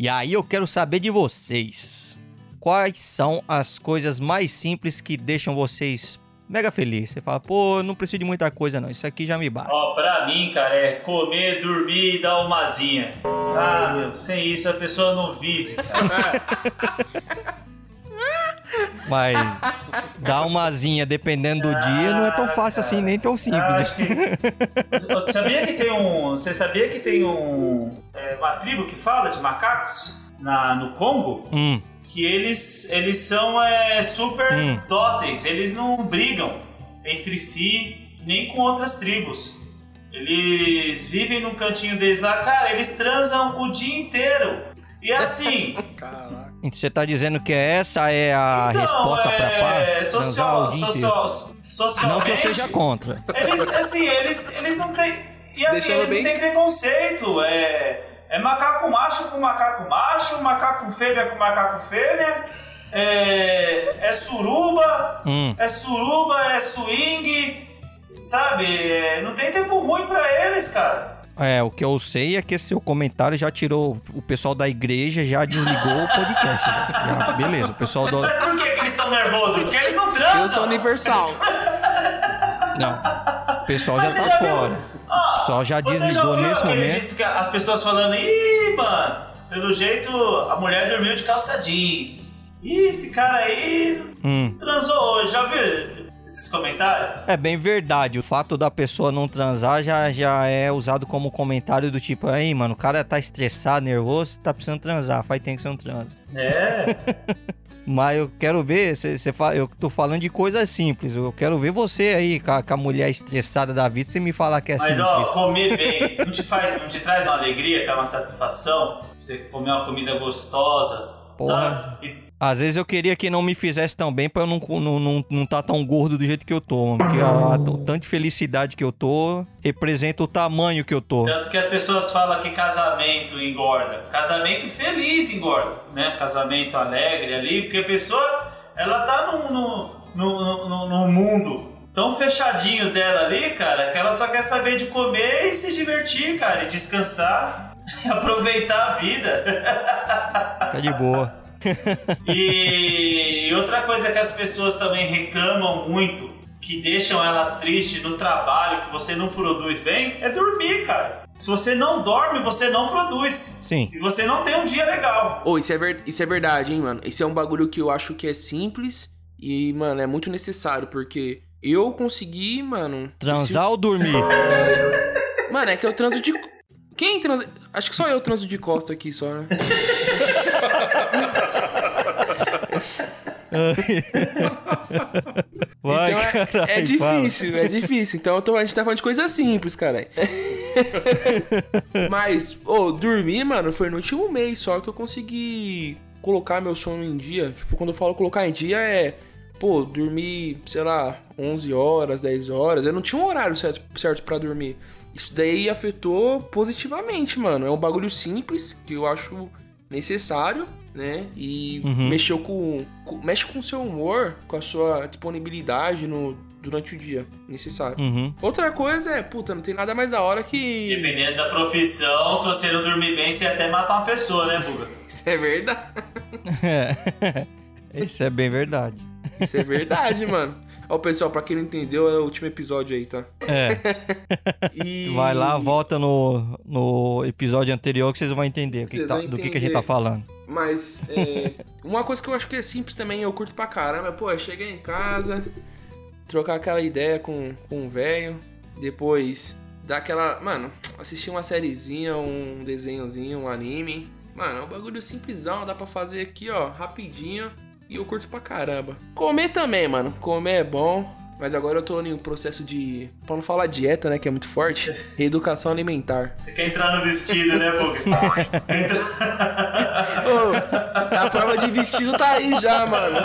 E aí eu quero saber de vocês. Quais são as coisas mais simples que deixam vocês mega felizes? Você fala, pô, não preciso de muita coisa não, isso aqui já me basta. Ó, pra mim, cara, é comer, dormir e dar uma zinha. Ah, meu, sem isso a pessoa não vive, cara. Mas dar uma asinha dependendo do dia não é tão fácil assim, nem tão simples. Que... sabia que tem um. Você sabia que tem um. É, uma tribo que fala de macacos na, no Congo? Hum. Que eles, eles são é, super hum. dóceis, eles não brigam entre si nem com outras tribos. Eles vivem num cantinho deles lá, cara, eles transam o dia inteiro. E assim. Caraca. Você tá dizendo que essa é a então, resposta é... pra paz? Social, social, socialmente, não que eu seja contra. Eles, assim, eles, eles não têm. E assim, Deixando eles bem... não têm preconceito. É, é macaco macho com macaco macho, macaco fêmea com macaco fêmea. É, é suruba, hum. é suruba, é swing, sabe? É, não tem tempo ruim pra eles, cara. É, o que eu sei é que esse seu comentário já tirou. O pessoal da igreja já desligou o podcast. Já, já, beleza, o pessoal do. Mas por que, que eles estão nervosos? Porque eles não transam. Eu sou universal. Não. O pessoal Mas já tá já fora. Ah, o pessoal já desligou já nesse momento. Que as pessoas falando, ih, mano, pelo jeito a mulher dormiu de calça jeans. Ih, esse cara aí hum. transou hoje, já viu? Esses comentários? É bem verdade. O fato da pessoa não transar já, já é usado como comentário do tipo, aí, mano, o cara tá estressado, nervoso, tá precisando transar, faz tempo que você não transa. É. Mas eu quero ver, cê, cê fala, eu tô falando de coisas simples. Eu quero ver você aí, com a, com a mulher estressada da vida, você me falar que é Mas, simples. Mas, ó, comer bem não te faz, não te traz uma alegria, que é uma satisfação? Você comer uma comida gostosa, Porra. sabe? E às vezes eu queria que não me fizesse tão bem pra eu não, não, não, não tá tão gordo do jeito que eu tô. Porque a, a, tanta felicidade que eu tô representa o tamanho que eu tô. Tanto que as pessoas falam que casamento engorda. Casamento feliz engorda, né? Casamento alegre ali, porque a pessoa, ela tá no, no, no, no, no mundo tão fechadinho dela ali, cara, que ela só quer saber de comer e se divertir, cara, e descansar e aproveitar a vida. Tá de boa e outra coisa que as pessoas também reclamam muito, que deixam elas tristes no trabalho, que você não produz bem, é dormir, cara. Se você não dorme, você não produz. Sim. E você não tem um dia legal. Oh, isso, é ver... isso é verdade, hein, mano? Isso é um bagulho que eu acho que é simples e, mano, é muito necessário, porque eu consegui, mano. Transar se... ou dormir? mano, é que eu transo de. Quem transa. Acho que só eu transo de costa aqui, só, né? Vai, então é, carai, é difícil, fala. é difícil. Então tô, a gente tá falando de coisa simples, cara. Mas, ô, oh, dormir, mano, foi no último mês só que eu consegui colocar meu sono em dia. Tipo, quando eu falo colocar em dia é. Pô, dormir, sei lá, 11 horas, 10 horas. Eu não tinha um horário certo, certo para dormir. Isso daí afetou positivamente, mano. É um bagulho simples que eu acho necessário, né? E uhum. mexeu com, com, mexe com o seu humor, com a sua disponibilidade no, durante o dia necessário. Uhum. Outra coisa é, puta, não tem nada mais da hora que. Dependendo da profissão, se você não dormir bem, você até matar uma pessoa, né, Buga? Isso é verdade. É. Isso é bem verdade. Isso é verdade, mano. Ó, pessoal, pra quem não entendeu, é o último episódio aí, tá? É. e... Vai lá, volta no, no episódio anterior que vocês vão entender, que tá, do que, que a gente tá falando. Mas, é, uma coisa que eu acho que é simples também, eu curto pra caramba, pô, é chegar em casa, trocar aquela ideia com, com o velho, depois dar aquela. Mano, assistir uma sériezinha, um desenhozinho, um anime. Mano, é um bagulho simplesão, dá pra fazer aqui, ó, rapidinho. E eu curto pra caramba. Comer também, mano. Comer é bom. Mas agora eu tô em um processo de. Pra não falar dieta, né? Que é muito forte. Reeducação alimentar. Você quer entrar no vestido, né, Boga? Você quer entrar. Ô, a prova de vestido tá aí já, mano.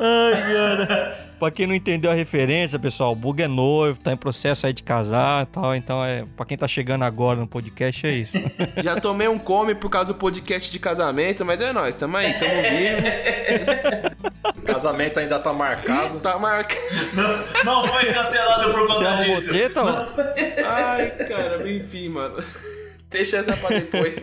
Ai, cara. Pra quem não entendeu a referência, pessoal, o Bug é noivo, tá em processo aí de casar e tal. Então, é, pra quem tá chegando agora no podcast, é isso. Já tomei um come por causa do podcast de casamento, mas é nóis, tamo aí, tamo vivo. casamento ainda tá marcado. Tá marcado. Não, não foi cancelado por conta Você disso. Treta, Ai, cara, enfim, mano. Deixa essa pra depois.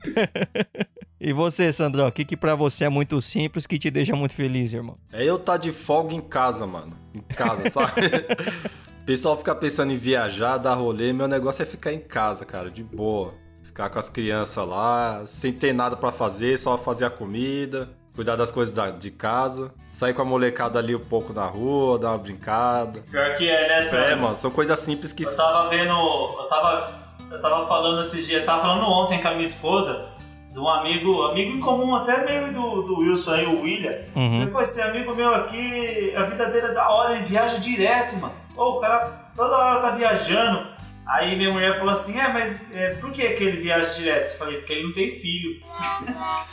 E você, Sandrão, o que, que pra você é muito simples que te deixa muito feliz, irmão? É eu tá de folga em casa, mano. Em casa, sabe? O pessoal fica pensando em viajar, dar rolê. Meu negócio é ficar em casa, cara, de boa. Ficar com as crianças lá, sem ter nada pra fazer, só fazer a comida, cuidar das coisas da- de casa, sair com a molecada ali um pouco na rua, dar uma brincada. Pior que é, né, É, Sandro? mano, são coisas simples que. Eu tava vendo. Eu tava. Eu tava falando esses dias, eu tava falando ontem com a minha esposa de um amigo, amigo em comum até meio do, do Wilson aí, o William. Uhum. Depois, esse amigo meu aqui, a vida dele é da hora, ele viaja direto, mano. Pô, o cara toda hora tá viajando. Aí minha mulher falou assim, é, mas é, por que, que ele viaja direto? Eu falei, porque ele não tem filho.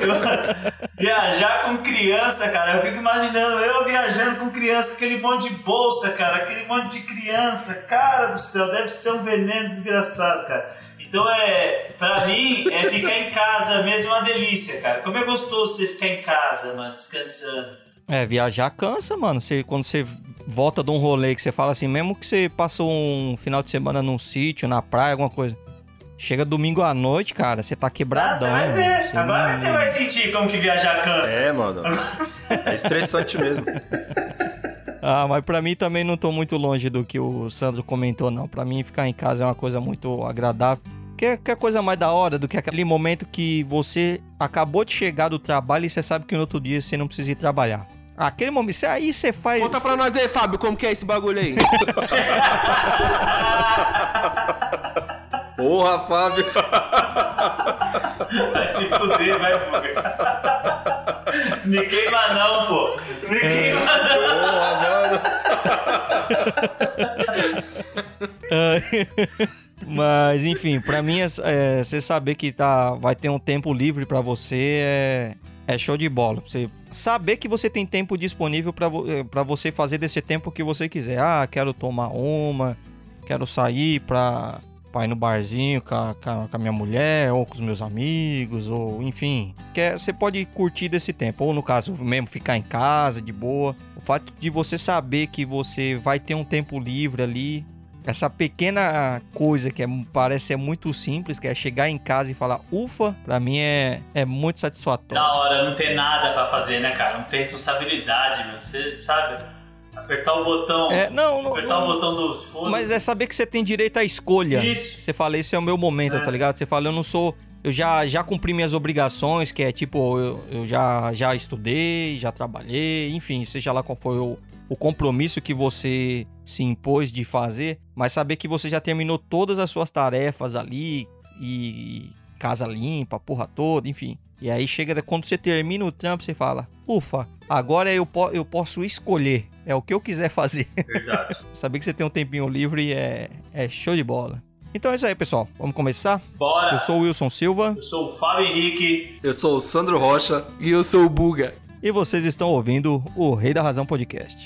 Eu- viajar com criança, cara, eu fico imaginando eu viajando com criança, aquele monte de bolsa, cara, aquele monte de criança, cara do céu, deve ser um veneno desgraçado, cara. Então é, pra mim, é ficar em casa mesmo uma delícia, cara. Como é gostoso você ficar em casa, mano, descansando. É, viajar cansa, mano. Você, quando você volta de um rolê que você fala assim, mesmo que você passou um final de semana num sítio, na praia, alguma coisa. Chega domingo à noite, cara, você tá Ah, quebradão. você vai ver. Você Agora não- que você vai sentir como que viajar cansa. É, mano. É estressante mesmo. Ah, mas pra mim também não tô muito longe do que o Sandro comentou, não. Pra mim, ficar em casa é uma coisa muito agradável. Que, que é coisa mais da hora do que aquele momento que você acabou de chegar do trabalho e você sabe que no outro dia você não precisa ir trabalhar. Aquele momento, aí você faz. Conta pra nós aí, Fábio, como que é esse bagulho aí? Porra, Fábio. Vai se fuder, vai, Guga. Me queima não, pô. Me queima não. Porra, mano. Mas, enfim, pra mim, é- é, você saber que tá, vai ter um tempo livre pra você é, é show de bola. Você saber que você tem tempo disponível pra vo- eh, pra você fazer desse tempo que você quiser. Ah, quero tomar uma, quero sair pra, pra ir no barzinho com a, com a- minha mulher, ou com os meus amigos, ou enfim. Quer, você pode curtir desse tempo. Ou no caso, mesmo ficar em casa, de boa. O fato de você saber que você vai ter um tempo livre ali essa pequena coisa que é- parece ser muito simples, que é chegar em casa e falar ufa, pra mim é, é muito satisfatório. Da hora, não ter nada pra fazer, né, cara? Não ter responsabilidade, meu. Você, sabe? Apertar o botão. É, não, não, apertar o não botão dos foda mas é saber que você tem direito à escolha. Isso. Você fala, esse é o meu momento, É. tá ligado? Você fala, eu não sou. Eu já, já cumpri minhas obrigações, que é tipo, eu, eu já, já estudei, já trabalhei, enfim, seja lá qual foi o, o compromisso que você se impôs de fazer, mas saber que você já terminou todas as suas tarefas ali e casa limpa, porra toda, enfim. E aí chega quando você termina o trampo, você fala: "Ufa, agora eu, po eu posso escolher, é o que eu quiser fazer". Verdade. Saber que você tem um tempinho livre é, é show de bola. Então é isso aí, pessoal. Vamos começar? Bora. Eu sou o Wilson Silva Eu sou o Fábio Henrique. Eu sou o Sandro Rocha. e eu sou o Buga. e vocês estão ouvindo o Rei da Razão Podcast.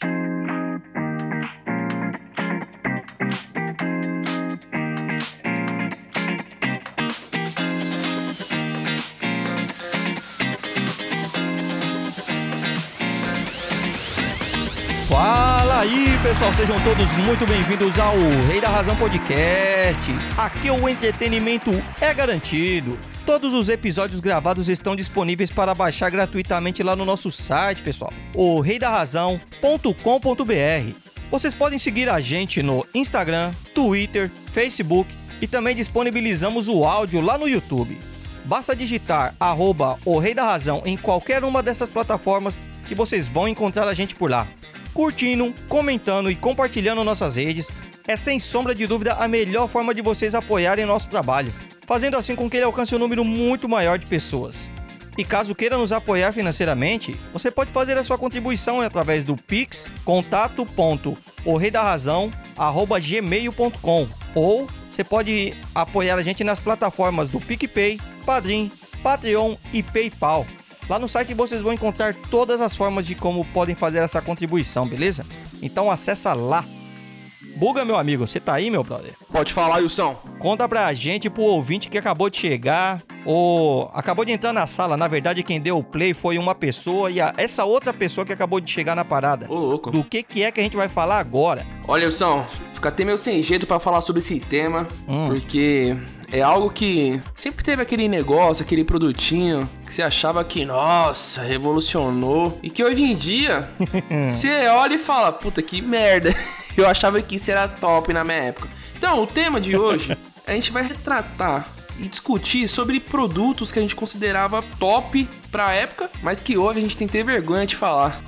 Pessoal, sejam todos muito bem-vindos ao Rei da Razão Podcast. Aqui o entretenimento é garantido. Todos os episódios gravados estão disponíveis para baixar gratuitamente lá no nosso site, pessoal, o reidarrazão.com.br. Vocês podem seguir a gente no Instagram, Twitter, Facebook e também disponibilizamos o áudio lá no YouTube. Basta digitar arroba o Rei da Razão em qualquer uma dessas plataformas que vocês vão encontrar a gente por lá. Curtindo, comentando e compartilhando nossas redes é sem sombra de dúvida a melhor forma de vocês apoiarem nosso trabalho, fazendo assim com que ele alcance um número muito maior de pessoas. E caso queira nos apoiar financeiramente, você pode fazer a sua contribuição através do Pix contato.orreidarrazão@gmail.com ou você pode apoiar a gente nas plataformas do PicPay, Padrim, Patreon e PayPal. Lá no site vocês vão encontrar todas as formas de como podem fazer essa contribuição, beleza? Então acessa lá. Buga, meu amigo, você tá aí, meu brother? Pode falar, Wilson. Conta pra gente, pro ouvinte que acabou de chegar, ou acabou de entrar na sala. Na verdade, quem deu o play foi uma pessoa e a- essa outra pessoa que acabou de chegar na parada. Ô, louco. Do que, que é que a gente vai falar agora? Olha, Wilson, fico até meio sem jeito pra falar sobre esse tema, porque é algo que sempre teve aquele negócio, aquele produtinho que você achava que, nossa, revolucionou. E que hoje em dia, você olha e fala, puta que merda. Eu achava que isso era top na minha época. Então, o tema de hoje, a gente vai retratar e discutir sobre produtos que a gente considerava top pra época, mas que hoje a gente tem que ter vergonha de falar.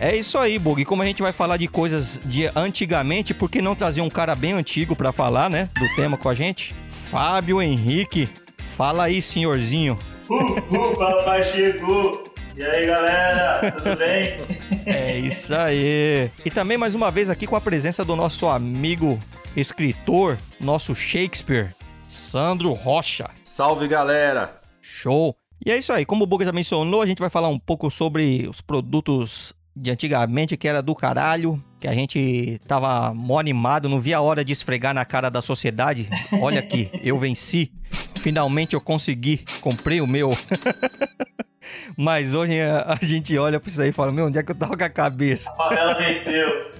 É isso aí, Bug. E como a gente vai falar de coisas de antigamente, por que não trazer um cara bem antigo pra falar, né? Do tema com a gente? Fábio Henrique. Fala aí, senhorzinho. Uh, uh, papai chegou. E aí, galera, tudo bem? É isso aí. E também mais uma vez aqui com a presença do nosso amigo escritor, nosso Shakespeare, Sandro Rocha. Salve, galera! Show! E é isso aí, como o Boga já mencionou, a gente vai falar um pouco sobre os produtos de antigamente que era do caralho, que a gente tava mó animado, não via a hora de esfregar na cara da sociedade. Olha aqui, eu venci. Finalmente eu consegui, comprei o meu. Mas hoje a, a gente olha pra isso aí e fala, meu, onde é que eu tava com a cabeça? A favela venceu.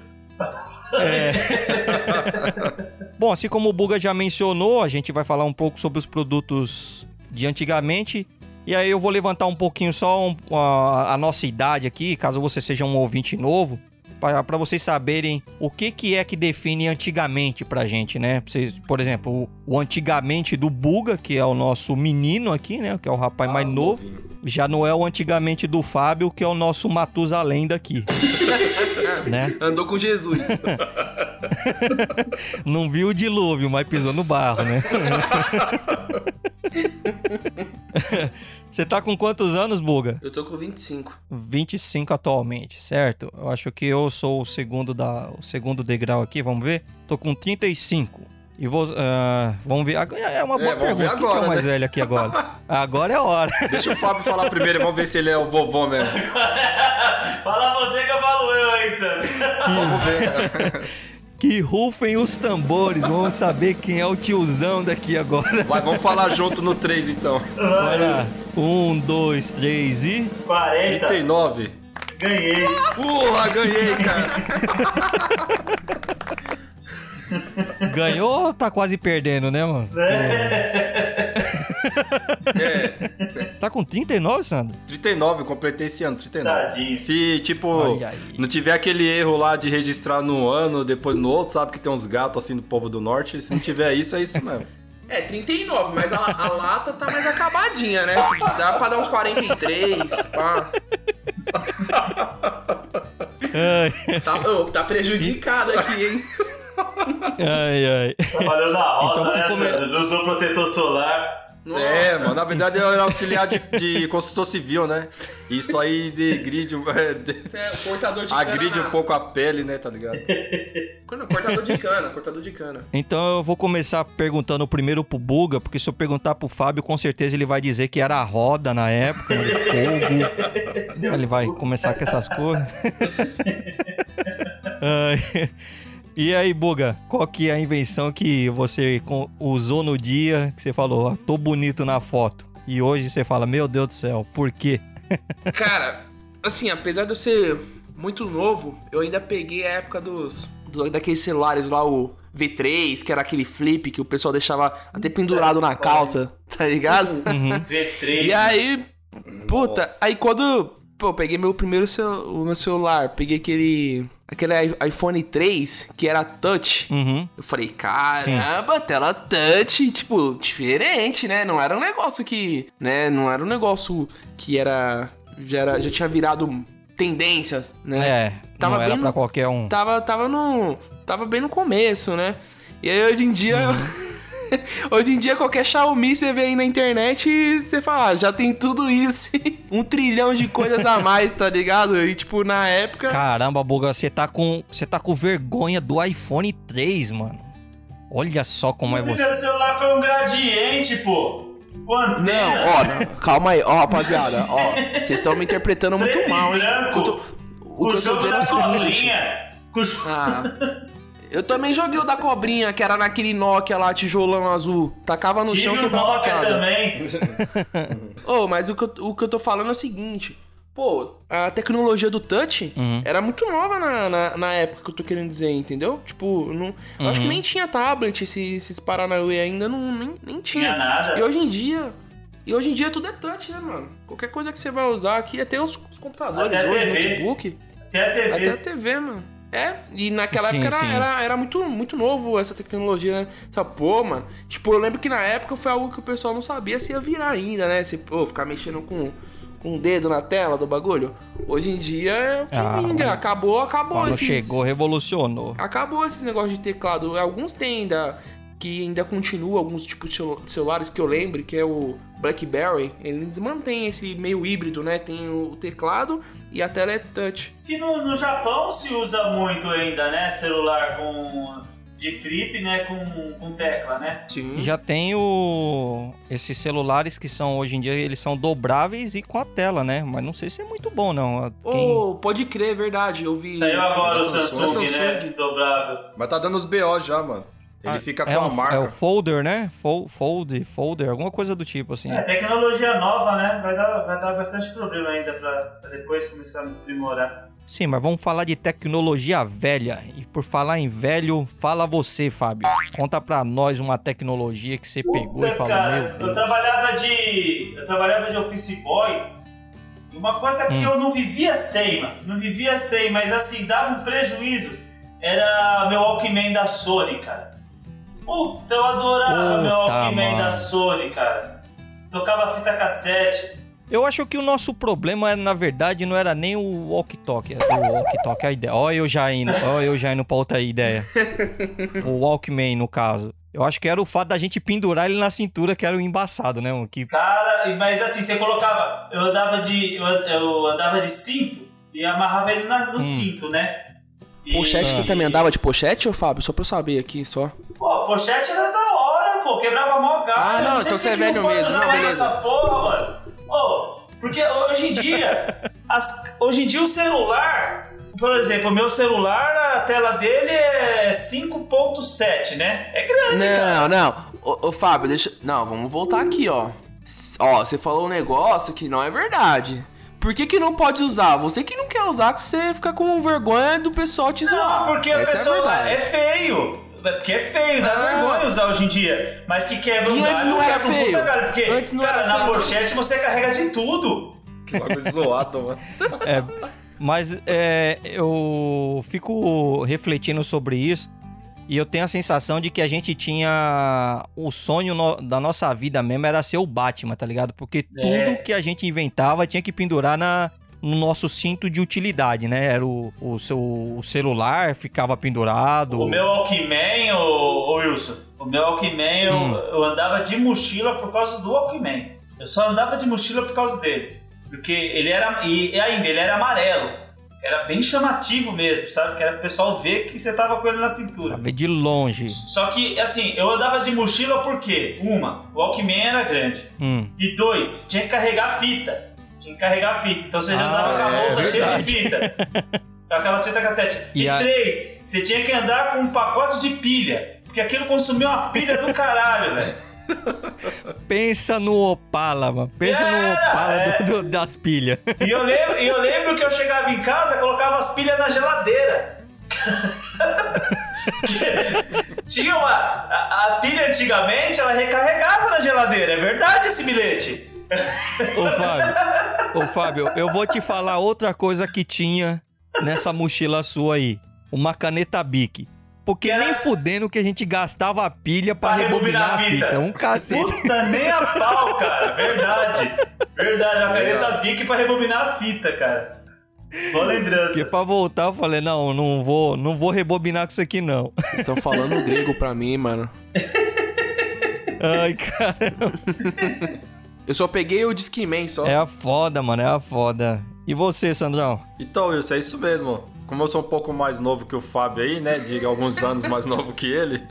Bom, assim como o Buga já mencionou, a gente vai falar um pouco sobre os produtos de antigamente. E aí eu vou levantar um pouquinho só um- a, a nossa idade aqui, caso você seja um ouvinte novo, para vocês saberem o que, que é que define antigamente pra gente, né? Pra Vocês, por exemplo, o, o antigamente do Buga, que é o nosso menino aqui, né? Que é o rapaz mais Ah, novo. novinho. Já não é o antigamente do Fábio, que é o nosso Matusalém daqui. né? Andou com Jesus. Não viu o dilúvio, mas pisou no barro, né? Você tá com quantos anos, Buga? Eu tô com 25. 25 atualmente, certo? Eu acho que eu sou o segundo da o segundo degrau aqui, vamos ver? Tô com 35. E vou, ah, vamos ver. Agora- É uma boa É, vamos ver pergunta. Quem que é agora, o mais né? velho aqui agora? Agora é a hora. Deixa o Fábio falar primeiro, vamos ver se ele é o vovô mesmo. Fala você que eu falo eu, hein, Sandro? Vamos ver. Que rufem os tambores, vamos saber quem é o tiozão daqui agora. Vai, vamos falar junto no 3 então. Lá. Um, dois, três e. 40. 39. Ganhei. Porra, ganhei, cara. Ganhou ou tá quase perdendo, né, mano? É, Tá com 39, Sandro? 39, eu completei esse ano, 39. Tadinho. Se, tipo, não tiver aquele erro lá de registrar num ano, depois no outro, sabe que tem uns gatos assim do povo do norte, se não tiver isso, é isso mesmo. é 39, mas a, a lata tá mais acabadinha, né? Dá pra dar uns 43, pá. Tá, ô, tá prejudicado aqui, hein? ai, ai. Trabalhou na roça, Então, né, como é- Sandro? Não usou protetor solar. Nossa. É, mano, na verdade eu era auxiliar de, de construtor civil, né? Isso aí degride, é, de- Isso é cortador de cana. agride um nato. pouco a pele, né, tá ligado? Cortador de cana, cortador de cana. Então eu vou começar perguntando primeiro pro Buga, porque se eu perguntar pro Fábio, com certeza ele vai dizer que era a roda na época, né, fogo. Ele vai começar com essas coisas. E aí, Buga, qual que é a invenção que você usou no dia que você falou, ó, tô bonito na foto? E hoje você fala, meu Deus do céu, por quê? Cara, assim, apesar de eu ser muito novo, eu ainda peguei a época dos. do- daqueles celulares lá, o V3, que era aquele flip que o pessoal deixava até pendurado na calça, tá ligado? V3. E aí, puta, aí quando. Pô, eu peguei meu primeiro cel- o meu celular, peguei aquele. Aquele iPhone 3, que era touch. Uhum. Eu falei, caramba, tela touch, tipo, diferente, né? Não era um negócio que, né? Não era um negócio que era já, era, já tinha virado tendência, né? É, Tava não era no- qualquer um. Tava, tava no, tava bem no começo, né? E aí hoje em dia, hoje em dia qualquer Xiaomi você vê aí na internet e você fala, ah, já tem tudo isso, um trilhão de coisas a mais, tá ligado? E tipo na época, Caramba, Buga, você tá com você tá com vergonha do iPhone 3, mano. Olha só como é O você. primeiro celular foi um gradiente, pô. Não, ó, não, calma aí, ó, rapaziada, ó. Vocês estão me interpretando muito mal, hein? branco. O tô, o o jogo é da o. Com os- Ah. Eu também joguei o da cobrinha, que era naquele Nokia lá, tijolão azul. Tacava no Tive chão e o casa. também. Ô, mas o que, eu, o que eu tô falando é o seguinte. pô, a tecnologia do touch Uhum. era muito nova na, na, na época que eu tô querendo dizer, entendeu? Tipo, não, eu acho que Uhum. nem tinha tablet, esses, esses Paranauê ainda não, nem, nem Tinha tinha. nada. E hoje em dia. E hoje em dia tudo é touch, né, mano? Qualquer coisa que você vai usar aqui, até os, os computadores Até hoje, TV. notebook. Até a TV. Até a TV, mano. É, e naquela Sim, época era, era, era muito, muito novo essa tecnologia, né? Sabe, pô, mano. Tipo, eu lembro que na época foi algo que o pessoal não sabia se ia virar ainda, né? Se, pô, ficar mexendo com, com o dedo na tela do bagulho. Hoje em dia é o que Ah, vinga. Acabou, acabou Quando esses... chegou, revolucionou. Acabou esses negócios de teclado. Alguns tem ainda que ainda continua alguns tipos de celu- celulares que eu lembre, que é o BlackBerry. Eles mantêm esse meio híbrido, né? Tem o teclado e a tela é touch. Diz que no, no Japão se usa muito ainda, né? Celular com. de flip, né? Com, com tecla, né? Sim. Já tem o... esses celulares que são, hoje em dia, eles são dobráveis e com a tela, né? Mas não sei se é muito bom, não. Quem... Oh, pode crer, é verdade. Eu vi. Saiu agora o Samsung, Samsung, né? Samsung. Dobrável. Mas tá dando os BO já, mano. Ele Ah, fica com é a um- marca. É o folder, né? Fol- Fold, folder, alguma coisa do tipo, assim. É, tecnologia nova, né? Vai dar, vai dar bastante problema ainda pra, pra depois começar a aprimorar. Sim, mas vamos falar de tecnologia velha. E por falar em velho, fala você, Fábio. Conta pra nós uma tecnologia que você pegou e Puta, falou, cara, meu eu Deus. trabalhava de. Eu trabalhava de office boy. E uma coisa que Hum. eu não vivia sem, mano. Não vivia sem, mas assim, dava um prejuízo. Era meu Walkman da Sony, cara. Puta, eu adorava Puta, meu Walkman da Sony, cara. Tocava fita cassete. Eu acho que o nosso problema, na verdade, não era nem o walkie-talkie. O walkie-talkie, a ideia. Ó, eu já indo, ó, eu já indo pra outra ideia. O Walkman, no caso. Eu acho que era o fato da gente pendurar ele na cintura, que era o embaçado, né? mano? Que Cara, mas assim, você colocava. Eu andava de. Eu, eu andava de cinto e amarrava ele na- Hum. no cinto, né? E- Pochete, você também andava de pochete, ô Fábio? Só pra eu saber aqui, só. Pô, pochete era da hora, pô. Quebrava mó galho. Ah, não, então você é velho não mesmo, não, beleza. essa porra, mano. Ô, porque hoje em dia, as- hoje em dia o celular, por exemplo, o meu celular, a tela dele é 5.7, né? É grande, cara. Não, não. Ô, ô, Fábio, deixa. Não, vamos voltar aqui, ó. Ó, você falou um negócio que não é verdade. Por que, que não pode usar? Você que não quer usar, que você fica com vergonha do pessoal te zoar. Não, porque a Essa pessoa é, a é, verdade. feio. É Porque é feio, dá Ah. vergonha usar hoje em dia. Mas que quebra um E antes galho, não era quebra um feio. puta galho. Porque, Antes não cara, era na feio, pochete você carrega de tudo. Que bagulho zoado, mano. É, mas é, eu fico refletindo sobre isso e eu tenho a sensação de que a gente tinha o sonho no- da nossa vida mesmo era ser o Batman, tá ligado? Porque É. tudo que a gente inventava tinha que pendurar na, no nosso cinto de utilidade, né? Era o, o seu o celular ficava pendurado. O meu Walkman, ô, ô Wilson, o meu Walkman, eu, Hum. eu andava de mochila por causa do Walkman. Eu só andava de mochila por causa dele. Porque ele era. E ainda, ele era amarelo. Era bem chamativo mesmo, sabe? Que era o pessoal ver que você tava com ele na cintura. Ver de longe. Só que, assim, eu andava de mochila porque, uma, o Walkman era grande. Hum. E dois, tinha que carregar fita. Tinha que carregar fita. Então você já Ah, andava com a é bolsa cheia de fita. com aquelas fitas cassete. E, E a- três, você tinha que andar com um pacote de pilha. Porque aquilo consumia uma pilha do caralho, velho. Pensa no Opala, mano. Pensa no Era, Opala é. do- do- das pilhas. E eu lembro, eu lembro que eu chegava em casa colocava as pilhas na geladeira. Tinha uma. A, a pilha antigamente ela recarregava na geladeira, é verdade esse bilhete? Ô, Fábio, ô, Fábio, eu vou te falar outra coisa que tinha nessa mochila sua aí. Uma caneta Bic. Porque Que era- nem fudendo que a gente gastava a pilha pra, Pra rebobinar, rebobinar a fita. fita. Um cacete. Puta, nem a pau, cara. Verdade. Verdade, uma caneta. Bic pra rebobinar a fita, cara. Boa Porque lembrança. pra voltar eu falei, não, não vou, não vou rebobinar com isso aqui não. Vocês estão falando grego pra mim, mano. Ai, cara. Eu só peguei o Discman só. É a foda, mano, é a foda. E você, Sandrão? Então, Wilson, é isso mesmo. Como eu sou um pouco mais novo que o Fábio aí, né? De alguns anos mais novo que ele.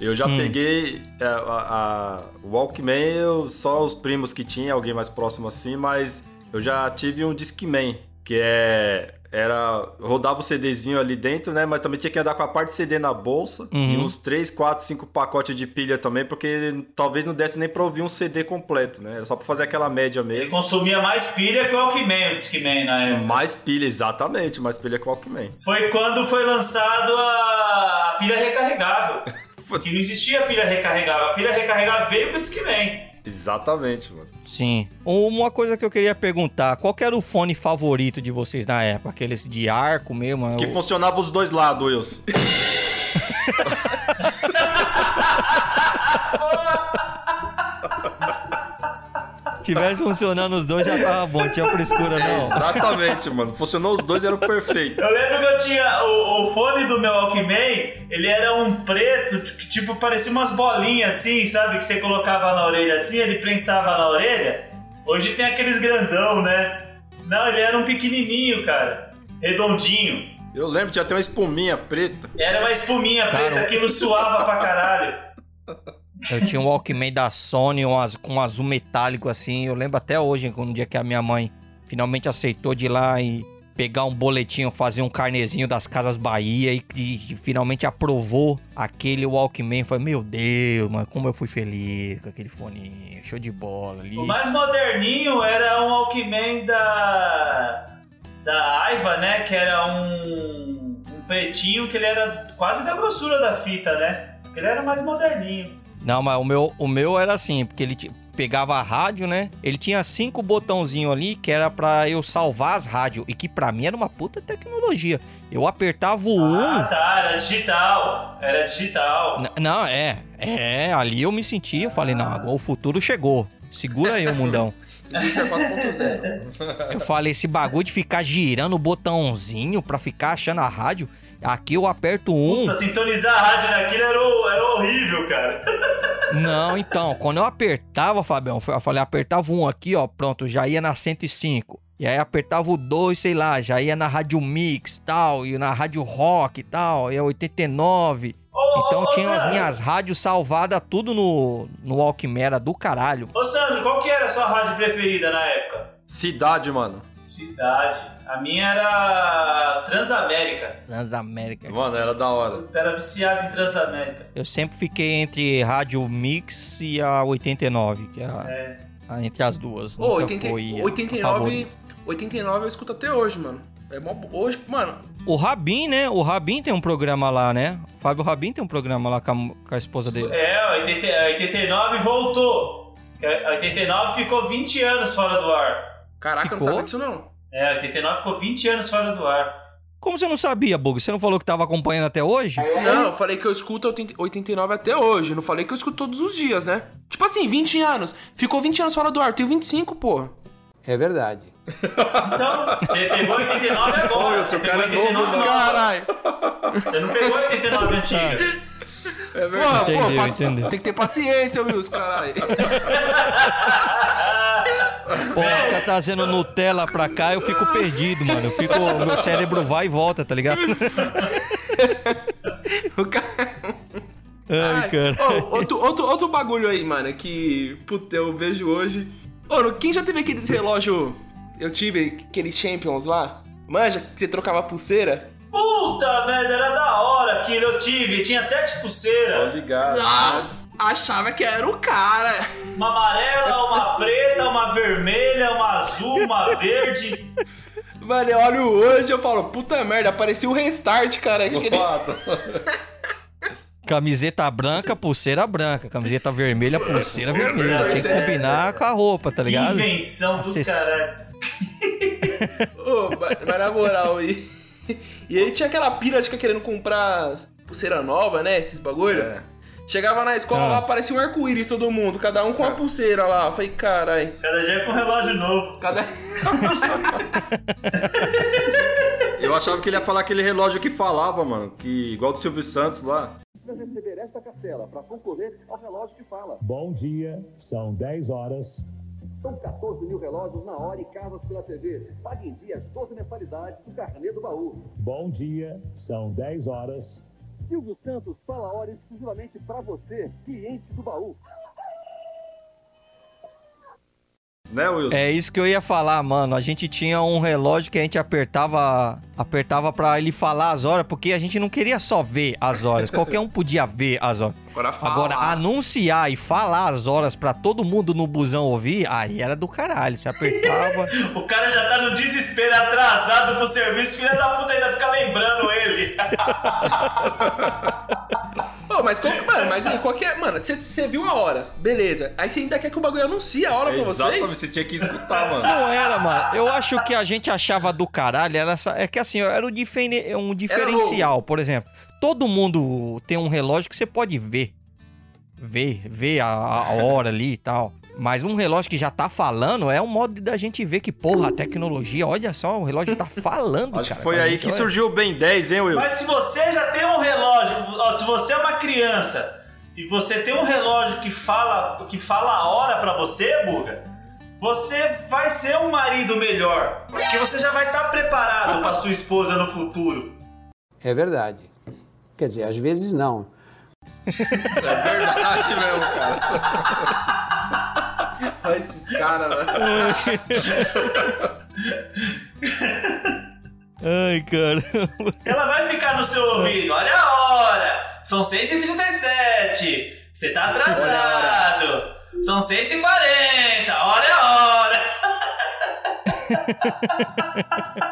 Eu já peguei é, a, a- o Walkman, eu- só os primos que tinha, alguém mais próximo assim, mas eu já tive um Discman, que é, era rodava o CDzinho ali dentro, né? Mas também tinha que andar com a parte CD na bolsa Uhum. e uns 3, 4, 5 pacotes de pilha também, porque talvez não desse nem pra ouvir um CD completo, né? Era só pra fazer aquela média Ele mesmo. consumia mais pilha que o Walkman, o Discman na época. Mais pilha, exatamente, mais pilha que o Walkman. Foi quando foi lançado a, a pilha recarregável. Porque não existia pilha recarregável. A pilha recarregável veio com o Discman. Exatamente, mano. Sim. Uma coisa que eu queria perguntar, qual era o fone favorito de vocês na época? Aqueles de arco mesmo? Que O- funcionava os dois lados, Wilson. Tivesse funcionando os dois já tava bom, tinha frescura não. Exatamente, mano. Funcionou os dois, era o perfeito. Eu lembro que eu tinha o, o fone do meu Walkman, ele era um preto, que tipo parecia umas bolinhas assim, sabe? Que você colocava na orelha assim, ele prensava na orelha. Hoje tem aqueles grandão, né? Não, ele era um pequenininho, cara. Redondinho. Eu lembro, tinha até uma espuminha preta. Era uma espuminha Cara, preta, o- aquilo suava pra caralho. Eu tinha um Walkman da Sony um az- com um azul metálico assim. Eu lembro até hoje, um dia que a minha mãe finalmente aceitou de ir lá e pegar um boletinho, fazer um carnezinho das Casas Bahia e, e finalmente aprovou aquele Walkman. Foi, meu Deus, mano, como eu fui feliz com aquele fone. Show de bola ali. O mais moderninho era um Walkman da. da Aiva, né? Que era um. um pretinho que ele era quase da grossura da fita, né? Porque ele era mais moderninho. Não, mas o meu, o meu era assim, porque ele pegava a rádio, né? Ele tinha cinco botãozinhos ali que era pra eu salvar as rádios. E que pra mim era uma puta tecnologia. Eu apertava o 1. Ah, tá, era digital. Era digital. N- Não, é. É, ali eu me senti, eu falei, não, agora o futuro chegou. Segura aí, o mundão. 4.0. Eu falei, esse bagulho de ficar girando o botãozinho pra ficar achando a rádio. Aqui eu aperto um. Puta, sintonizar a rádio naquilo era, o- era horrível, cara. Não, então, quando eu apertava, Fabião, eu falei, apertava um aqui, ó, pronto, já ia na 105. E aí apertava o 2, sei lá, já ia na Rádio Mix tal, e na Rádio Rock e tal, e a 89. Ô, Então ô, tinha as Sandro, minhas rádios salvadas tudo no, no Walkman, era do caralho. Ô, Sandro, qual que era a sua rádio preferida na época? Cidade, mano. Cidade. A minha era Transamérica. Transamérica. Mano, era da hora. Eu era viciado em Transamérica. Eu sempre fiquei entre Rádio Mix e a 89, que é, a- É. a- entre as duas. Ô, Nunca 80, foi a 89, favorita. 89 eu escuto até hoje, mano. É mó, hoje, mano, O Rabin, né? O Rabin tem um programa lá, né? O Fábio Rabin tem um programa lá com a, com a esposa dele. É, 80, 89 voltou. A 89 ficou 20 anos fora do ar. Caraca, eu não Ficou? sabia disso não. É, 89 ficou 20 anos fora do ar. Como você não sabia, Bug? Você não falou que tava acompanhando até hoje? Não, eu falei que eu escuto 80 89 até hoje. Não falei que eu escuto todos os dias, né? Tipo assim, 20 anos. Ficou 20 anos fora do ar. Eu tenho 25, pô. É verdade. Então, você pegou 89 agora. Ô, você cara é novo, 89 mano. nova. Caralho. Você não pegou 89 antiga. Porra, pô, Entendeu, paci- tem que ter paciência, Wilson, caralho. Pô, fica trazendo Nutella pra cá, eu fico perdido, mano. Eu fico, meu cérebro vai e volta, tá ligado? O cara... Ai, cara. Ô, outro, outro, outro bagulho aí, mano, que, puta, eu vejo hoje. Ô, quem já teve aqueles relógio... Eu tive aqueles Champions lá. Manja, que você trocava pulseira. Puta merda, era da hora aquilo. Eu tive, tinha sete Tô pulseiras. ligado. Nossa, achava que era o cara. Uma amarela, uma preta, uma vermelha, uma azul, uma verde. Mano, eu olho hoje e eu falo, puta merda, parecia o restart, cara. Aquele- Camiseta branca, pulseira branca. Camiseta vermelha, pulseira vermelha. Tinha que combinar com a roupa, tá ligado? Invenção do Nossa, caralho. Ô, mas, mas na moral, e, e aí tinha aquela pira de ficar querendo comprar pulseira nova, né? Esses bagulho. É. Chegava na escola Ah. lá, parecia um arco-íris todo mundo, cada um com uma pulseira lá. Eu falei, carai, Cada dia com um relógio novo. cada. Eu achava que ele ia falar aquele relógio que falava, mano. Que, igual do Silvio Santos lá. para receber esta cartela para concorrer ao relógio que fala. Bom dia, são 10 horas. São 14 mil relógios na hora e carros pela TV. Pague em dias 12 mensalidades do carnê do baú. Bom dia, são 10 horas. Silvio Santos fala a hora exclusivamente para você, cliente do baú. Né, Wilson? É isso que eu ia falar, mano. A gente tinha um relógio que a gente apertava, apertava para ele falar as horas, porque a gente não queria só ver as horas. Qualquer um podia ver as horas. Agora fala. Agora, anunciar e falar as horas pra todo mundo no busão ouvir, aí era do caralho. Você apertava. O cara já tá no desespero, atrasado pro serviço, filha da puta ainda fica lembrando ele. Mas, qual- mano, mas aí, qualquer. Mano, você- você viu a hora, beleza. Aí você ainda quer que o bagulho anuncie a hora pra Exatamente, vocês? você tinha que escutar, mano. Não era, mano. Eu acho que a gente achava do caralho era essa, é que assim, era um, diferen- um diferencial, por exemplo. Todo mundo tem um relógio que você pode ver. Ver, ver a, a hora ali e tal. Mas um relógio que já tá falando é um modo da gente ver que, porra, a tecnologia, olha só, o relógio tá falando, Acho cara. que foi aí gente, que olha. surgiu o Ben 10, hein, Wilson? Mas se você já tem um relógio, ó, se você é uma criança e você tem um relógio que fala, que fala a hora pra você, Buga, você vai ser um marido melhor, porque você já vai estar preparado pra sua esposa no futuro. É verdade. Quer dizer, às vezes não. É verdade mesmo, cara. Olha esses caras, velho. Ai, cara. Ela vai ficar no seu ouvido, olha a hora, são 6h37, você tá atrasado, são 6h40, olha a hora.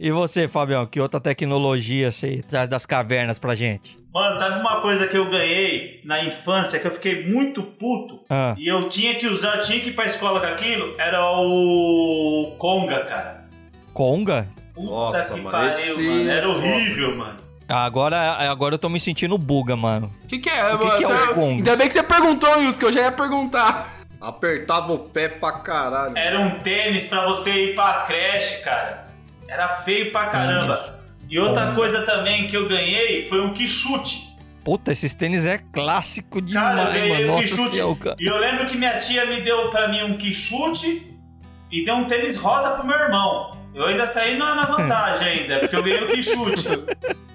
E você, Fabião, que outra tecnologia você traz das cavernas pra gente? Mano, sabe uma coisa que eu ganhei na infância que eu fiquei muito puto? Ah. E eu tinha que usar, eu tinha que ir pra escola com aquilo? Era o Conga, cara. Conga? Puta Nossa, que mano, pariu, esse mano. Era é horrível, mano. Agora, agora eu tô me sentindo buga, mano. O que, que é, O que mano? que é o Tá- Congo? Ainda bem que você perguntou, Wilson, que eu já ia perguntar. Apertava o pé pra caralho. Era um tênis pra você ir pra creche, cara. Era feio pra caramba. E outra coisa também que eu ganhei foi um quichute. Puta, esses tênis é clássico demais, Cara, eu ganhei mano. um Nossa quichute. senhora, cara. E eu lembro que minha tia me deu pra mim um quichute e deu um tênis rosa pro meu irmão. Eu ainda saí na, na vantagem ainda, porque eu ganhei o quichute.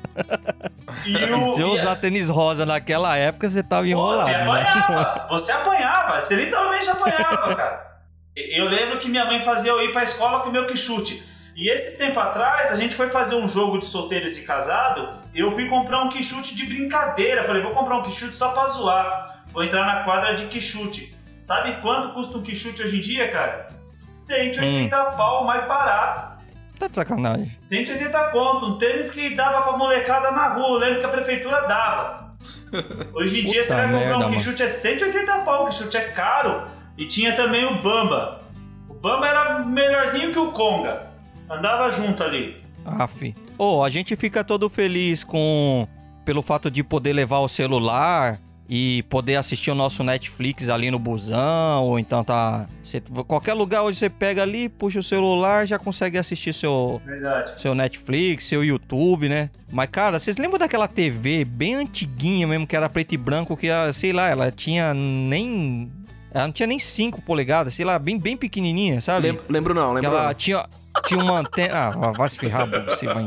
E o, Se eu e usar tênis rosa naquela época, você tava enrolado. você né? apanhava, você apanhava, você literalmente apanhava, cara. Eu lembro que minha mãe fazia eu ir pra escola com o meu quichute. E esses tempos atrás, a gente foi fazer um jogo de solteiros e casado. Eu fui comprar um quichute de brincadeira. Falei, vou comprar um quichute só pra zoar. Vou entrar na quadra de quichute. Sabe quanto custa um quichute hoje em dia, cara? 180 Hum. pau mais barato. Tá de sacanagem. 180 conto, um tênis que dava pra molecada na rua, lembro que a prefeitura dava. Hoje em dia Puta você vai comprar merda, um quichute é 180 pau, o quichute é caro. E tinha também o Bamba. O Bamba era melhorzinho que o Conga. Andava junto ali. Aff. Ô, a gente fica todo feliz com... Pelo fato de poder levar o celular e poder assistir o nosso Netflix ali no busão, ou então tá... Você, qualquer lugar onde você pega ali, puxa o celular, já consegue assistir seu, Verdade. seu Netflix, seu YouTube, né? Mas, cara, vocês lembram daquela TV bem antiguinha mesmo, que era preto e branco, que, ah, sei lá, ela tinha nem... Ela não tinha nem 5 polegadas, sei lá, bem, bem pequenininha, sabe? Lem- lembro não, Que lembro ela não. tinha, tinha uma antena... Ah, vai- se ferrar, você vai...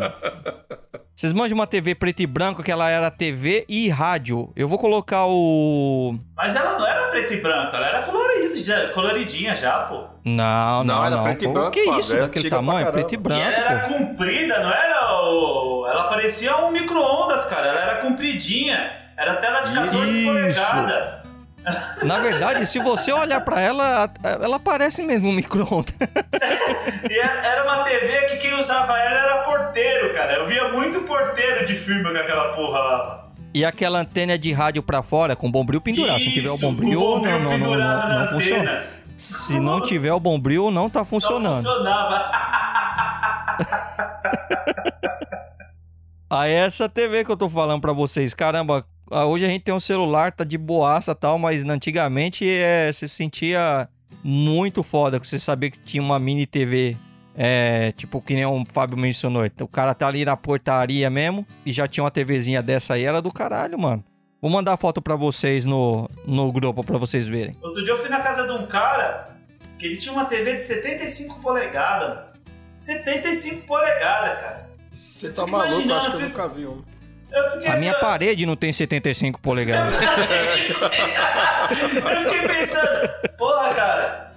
Vocês manjam uma TV preto e branco, que ela era TV e rádio. Eu vou colocar o... Mas ela não era preta e branca, ela era colorida, já- coloridinha já, pô. Não, não, Não, não. era preto e Pô, branco, Que pá, isso, velho, daquele tamanho? Preto e E branco, ela era pô. comprida, não era o... Ela parecia um micro-ondas, cara. Ela era compridinha. Era tela de 14 Isso. polegadas. Na verdade, se você olhar pra ela, ela parece mesmo um micro-ondas. E era uma TV que quem usava ela era porteiro, cara. Eu via muito porteiro de filme com aquela porra lá. E aquela antena de rádio pra fora, com bombril pendurado. Se não tiver o Isso, bombril, o bombril não, não, não, não, não funciona. Se não tiver o bombril, não tá Não funcionando. funcionava. Aí essa TV que eu tô falando pra vocês, caramba, ah, hoje a gente tem um celular, tá de boaça e tal, mas antigamente é, você sentia muito foda, que você sabia que tinha uma mini TV, é, tipo que nem o Fábio mencionou, o cara tá ali na portaria mesmo e já tinha uma TVzinha dessa aí, era do caralho, mano. Vou mandar a foto pra vocês no, no grupo pra vocês verem. Outro dia eu fui na casa de um cara que ele tinha uma TV de 75 polegadas. mano. 75 polegadas, cara. Você tá maluco? Acho que eu eu nunca vi um. Eu fiquei A minha ó, parede não tem 75 polegadas. eu fiquei pensando, porra, cara,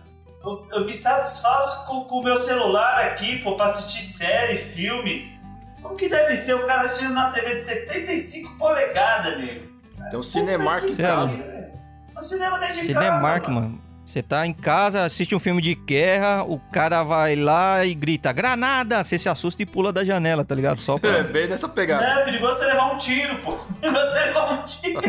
eu me satisfaço com o meu celular aqui, pô, pra assistir série, filme. Como que deve ser o cara assistindo na TV de 75 polegadas, nego? Tem um Cinemark em Cê é casa. No cinema dentro de Cinemark, casa, mano. Você tá em casa, assiste um filme de guerra, o cara vai lá e grita, granada! Você se assusta e pula da janela, tá ligado? Só É, pra... bem nessa pegada. É perigoso você levar um tiro, pô. Perigoso você levar um tiro.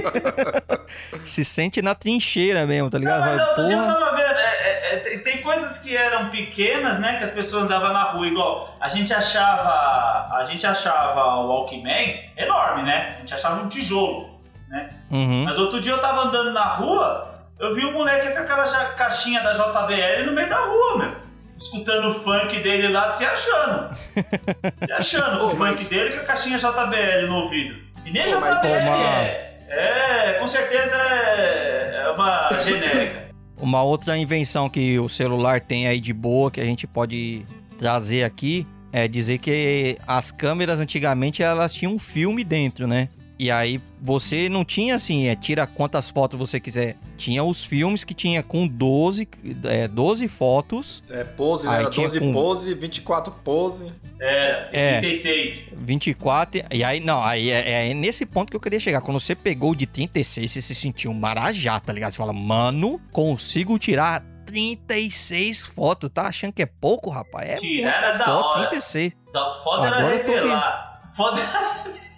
se sente na trincheira mesmo, tá ligado? Mas Vai, outro dia eu tava vendo, é, é, é, tem- tem coisas que eram pequenas, né, que as pessoas andavam na rua, igual a gente achava, a gente achava o Walkman enorme, né? A gente achava um tijolo, né? Uhum. Mas outro dia eu tava andando na rua, eu vi um moleque com aquela caixinha da JBL no meio da rua, meu. Escutando o funk dele lá, se achando. Se achando. O funk dele com a caixinha JBL no ouvido. E nem Ô, mas, JBL ô, é. É, com certeza é, é uma genérica. Uma outra invenção que o celular tem aí de boa, que a gente pode trazer aqui, é dizer que as câmeras antigamente elas tinham um filme dentro, né? E aí você não tinha assim, é, tira quantas fotos você quiser. Tinha os filmes que tinha com 12, é, 12 fotos, É, pose, né? Aí Era tinha 12 com- pose, 24 pose. É, É. 36. 24. E aí, não, aí é, é nesse ponto que eu queria chegar. Quando você pegou de 36, você se sentiu um marajá, tá ligado? Você fala, mano, consigo tirar 36 fotos. Tá achando que é pouco, rapaz? É Tirar muita era da foto, hora. 36. Da foda era Agora tô revelar. Foda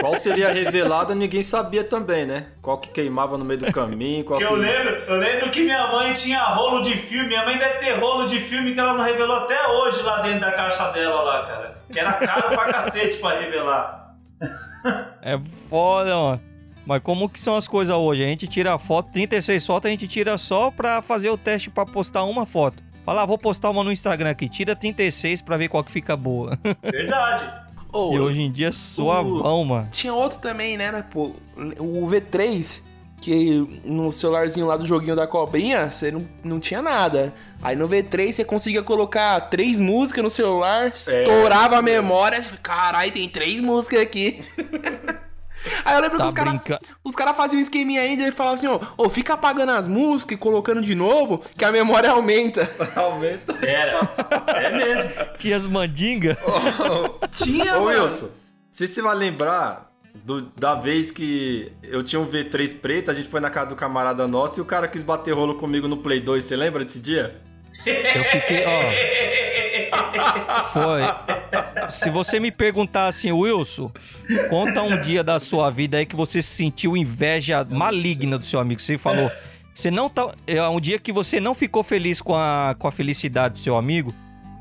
Qual seria revelado, ninguém sabia também, né? Qual que queimava no meio do caminho, qual que que... eu lembro, eu lembro que minha mãe tinha rolo de filme. Minha mãe deve ter rolo de filme que ela não revelou até hoje lá dentro da caixa dela lá, cara. Que era caro pra cacete pra revelar. É foda, mano. Mas como que são as coisas hoje? A gente tira foto, 36 fotos a gente tira só pra fazer o teste pra postar uma foto. Fala, ah, vou postar uma no Instagram aqui. Tira 36 pra ver qual que fica boa. Verdade. Ô, e hoje em dia é suavão, mano. Tinha outro também, né, né, pô? O V3, que no celularzinho lá do joguinho da cobrinha, você não, não tinha nada. Aí no V3 você conseguia colocar três músicas no celular, estourava a memória, caralho, tem três músicas aqui. Aí eu lembro Tá que os caras cara faziam um esqueminha ainda e falavam assim, ó, ô, fica apagando as músicas e colocando de novo, que a memória aumenta. Aumenta. Era. É mesmo. Tinha as mandingas. Tinha, Ô, mano. Wilson, se você vai lembrar do- da vez que eu tinha um V3 preto, a gente foi na casa do camarada nosso e o cara quis bater rolo comigo no Play 2, você lembra desse dia? Eu fiquei, ó. Foi. Se você me perguntar assim, Wilson, conta um dia da sua vida aí que você sentiu inveja maligna do seu amigo. Você falou. Você não tá. É um dia que você não ficou feliz com a, com a felicidade do seu amigo.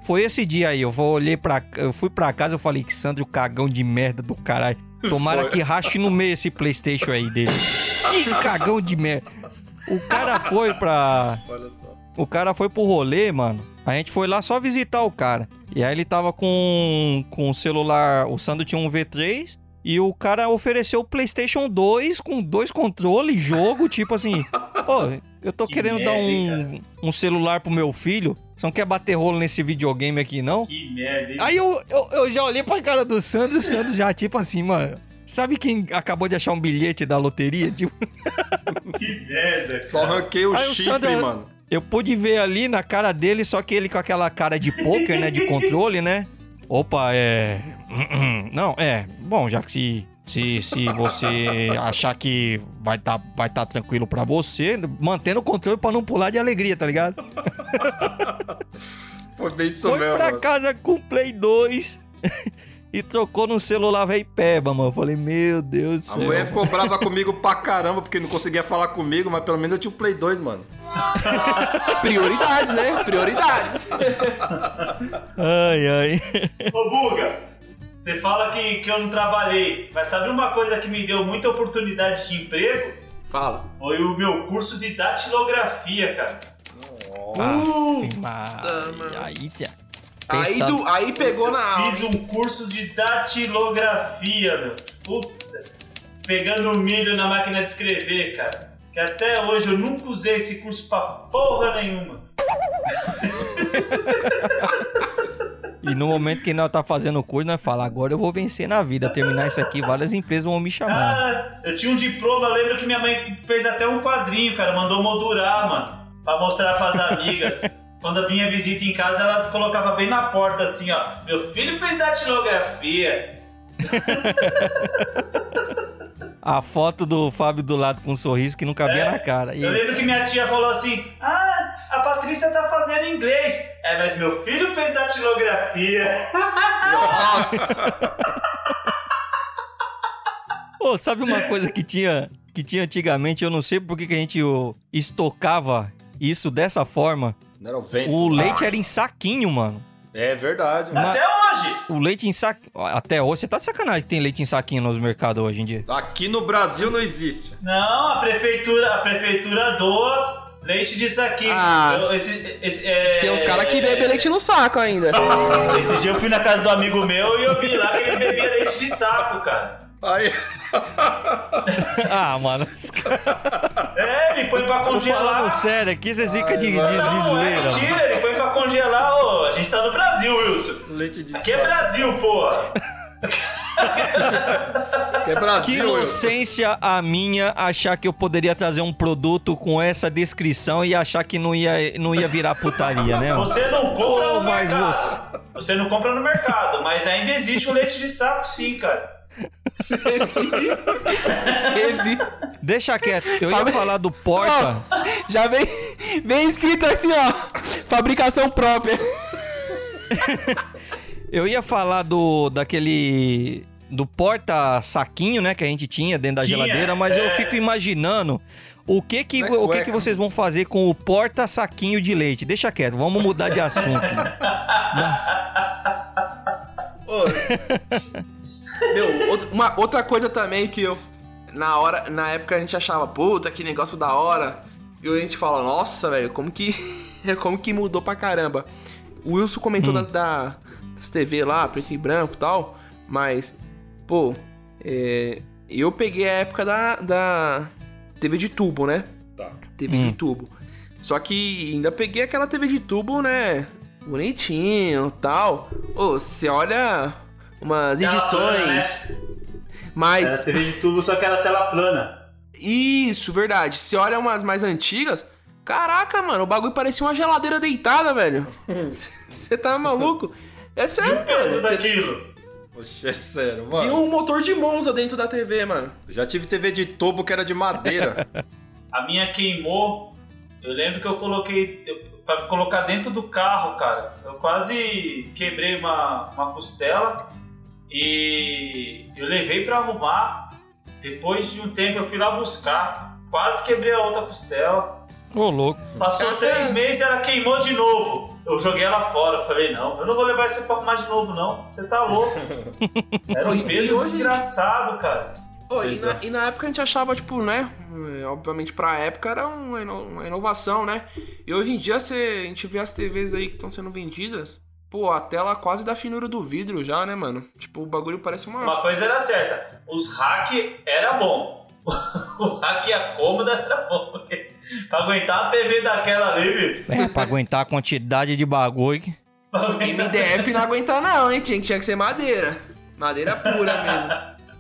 Foi esse dia aí. Eu vou olhar pra. Eu fui pra casa eu falei que Sandro, cagão de merda do caralho. Tomara que rache no meio esse Playstation aí dele. Que cagão de merda. O cara foi pra. Olha só. O cara foi pro rolê, mano. A gente foi lá só visitar o cara. E aí ele tava com, com o celular. O Sandro tinha um V3. E o cara ofereceu o PlayStation 2 com dois controles, jogo, tipo assim. Pô, eu tô Que querendo merda, dar um, um celular pro meu filho. Você não quer bater rolo nesse videogame aqui, não? Que merda, hein? Aí eu, eu, eu já olhei pra cara do Sandro e o Sandro já, tipo assim, mano. Sabe quem acabou de achar um bilhete da loteria? Tipo, Que merda. Só ranquei o Aí o chip, Sandro- mano. Eu pude ver ali na cara dele, só que ele com aquela cara de poker, né? De controle, né? Opa, é. Não, é. Bom, já que se, se, se você achar que vai tá, vai tá tranquilo pra você, mantendo o controle pra não pular de alegria, tá ligado? Foi bem isso Foi pra mano. casa com o Play 2 e trocou no celular velho peba, mano. Eu falei, meu Deus do A céu. mulher ficou brava comigo pra caramba, porque não conseguia falar comigo, mas pelo menos eu tinha o Play 2, mano. Prioridades, né? Prioridades. Ai, ai. Ô, Buga, você fala que, que eu não trabalhei, mas sabe uma coisa que me deu muita oportunidade de emprego? Fala. Foi o meu curso de datilografia, cara. Aff, Maria. Aí, tia. Aí, do, aí pegou na aula. Fiz um curso de datilografia, meu. Puta. Pegando milho na máquina de escrever, cara. Que até hoje eu nunca usei esse curso pra porra nenhuma. E no momento que nós tá fazendo o curso, nós fala, agora eu vou vencer na vida. Terminar isso aqui, várias empresas vão me chamar. Ah, eu tinha um diploma, lembro que minha mãe fez até um quadrinho, cara. Mandou moldurar, mano. Pra mostrar pras amigas. quando vinha visita em casa, ela colocava bem na porta assim, ó. Meu filho fez datilografia. A foto do Fábio do lado com um sorriso que não cabia É, na cara. E- Eu lembro que minha tia falou assim: Ah, a Patrícia tá fazendo inglês. É, mas meu filho fez datilografia. Nossa! Pô, sabe uma coisa que tinha, que tinha antigamente? Eu não sei por que que a gente estocava isso dessa forma. Não era o vento. O leite era em saquinho, mano. É verdade. Mas- Até hoje. O leite em saquinho. Até hoje, você tá de sacanagem que tem leite em saquinho nos mercados hoje em dia. Aqui no Brasil não existe. Não, a prefeitura, a prefeitura doa leite de saquinho. Ah. Eu- esse- esse- é- Tem uns caras que bebem leite no saco ainda. Esse dia eu fui na casa do amigo meu e eu vi lá que ele bebia leite de saco, cara. Aí, ah, mano. É, ele põe pra Tô falando congelar. sério aqui, vocês ficam de, de, de Não, é zoeira. mano. mentira, ele põe pra congelar, ô. A gente tá no Brasil, Wilson. leite de Aqui é. Brasil, porra. Que é Que Brasil, eu. inocência a minha achar que eu poderia trazer um produto com essa descrição e achar que não ia, não ia virar putaria, né? mano? Você não compra Pô, no mercado. Você não compra no mercado, mas ainda existe o leite de saco sim, cara. Esse Deixa quieto. Eu ia Fala- falar do porta. já vem, vem escrito assim, ó. Fabricação própria. Eu ia falar do daquele do porta saquinho, né, que a gente tinha dentro da Tinha, geladeira, mas eu é. fico imaginando o que que é o que que vocês vão fazer com o porta saquinho de leite? Deixa quieto, vamos mudar de assunto. Ô, Meu, outra, uma, outra coisa também que eu. Na hora, na época a gente achava, puta, que negócio da hora. E a gente fala, nossa, velho, como que. como que mudou pra caramba. O Wilson comentou da, da- das TV lá, preto e branco e tal. Mas, pô, é, eu peguei a época da, da TV de tubo, né? Tá. TV de tubo. Só que ainda peguei aquela TV de tubo, né? Bonitinho e tal. Ô, você olha umas Tela plana, edições. né? Mas. Era TV de tubo, só que era tela plana. Isso, verdade. Você olha umas mais antigas. Caraca, mano, o bagulho parecia uma geladeira deitada, velho. Você tá maluco? É E sério, o peso mano. daquilo? Poxa, é sério, Tinha mano. um motor de Monza dentro da TV, mano. Eu já tive TV de tubo que era de madeira. A minha queimou. Eu lembro que eu coloquei. eu- Pra colocar dentro do carro, cara. Eu quase quebrei uma, uma costela e eu levei pra arrumar. Depois de um tempo eu fui lá buscar. Quase quebrei a outra costela. Ô, louco. Passou três meses e ela queimou de novo. Eu joguei ela fora. Eu falei, não, eu não vou levar isso pra arrumar de novo, não. Você tá louco. Era um peso hoje- desgraçado, cara. Ô, e, na, e na época a gente achava, tipo, né? é, Obviamente pra época era uma, ino- uma inovação, né? E hoje em dia você, a gente vê as TVs aí que estão sendo vendidas. Pô, a tela quase da finura do vidro já, né, mano? Tipo, o bagulho parece uma. Uma coisa era certa, os hack era bom. o hack e a cômoda era bom. pra aguentar a TV daquela ali, viu? É, pra aguentar a quantidade de bagulho. aguentar- MDF não aguenta não, hein? Tinha, tinha que ser madeira. Madeira pura mesmo.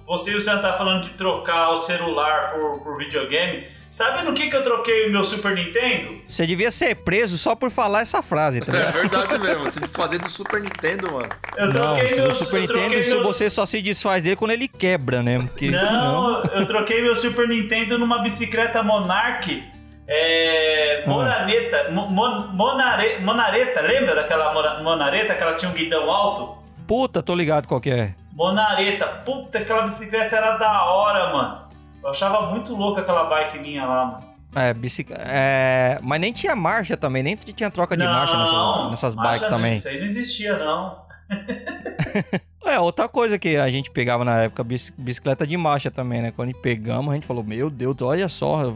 Você e o Sam tá falando de trocar o celular por, por videogame. Sabe no que, que eu troquei o meu Super Nintendo? Você devia ser preso só por falar essa frase, tá é ligado? verdade mesmo. Se desfazer do Super Nintendo, mano. Eu Não, troquei o. Super eu troquei Nintendo, se meus- você só se desfaz dele quando ele quebra, né? Porque senão... Não, eu troquei meu Super Nintendo numa bicicleta Monarch. É. Monareta. Mo- mon- monare- monareta, lembra daquela mona- monareta que ela tinha um guidão alto? Puta, tô ligado qual que é. Monareta. Puta, aquela bicicleta era da hora, mano. Eu achava muito louca aquela bike minha lá, mano. É, bicicleta. É... Mas nem tinha marcha também, nem tinha troca de marcha nessas, nessas marcha bikes não, também. Isso aí não existia, não. É, outra coisa que a gente pegava na época, bici- bicicleta de marcha também, né? Quando pegamos, a gente falou, meu Deus, olha só,